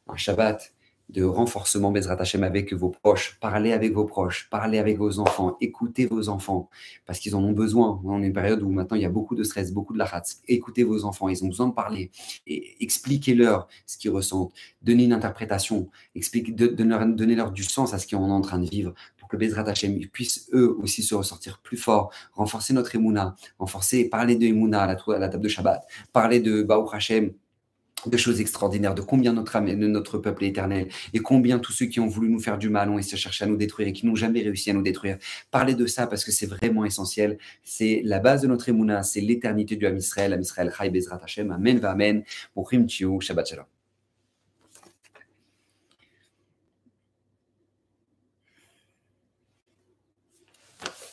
un Shabbat de renforcement Bezrat Hashem avec vos proches. Parlez avec vos proches, parlez avec vos enfants, écoutez vos enfants, parce qu'ils en ont besoin. On est une période où maintenant il y a beaucoup de stress, beaucoup de la rate. Écoutez vos enfants, ils ont besoin de parler. Et expliquez-leur ce qu'ils ressentent. Donnez une interprétation, donnez-leur du sens à ce qu'on est en train de vivre pour que Bezrat Hashem puisse eux aussi se ressortir plus fort, renforcer notre Emouna, renforcer, parler de Emouna à la, à la table de Shabbat, parler de Baruch Hashem, de choses extraordinaires, de combien notre, notre peuple est éternel et combien tous ceux qui ont voulu nous faire du mal ont essayé de chercher à nous détruire et qui n'ont jamais réussi à nous détruire. Parlez de ça parce que c'est vraiment essentiel. C'est la base de notre émouna, c'est l'éternité du Ham Israël, Ham Israël, Chai Bezrat Hashem, Amen va Amen. Shabbat Shalom.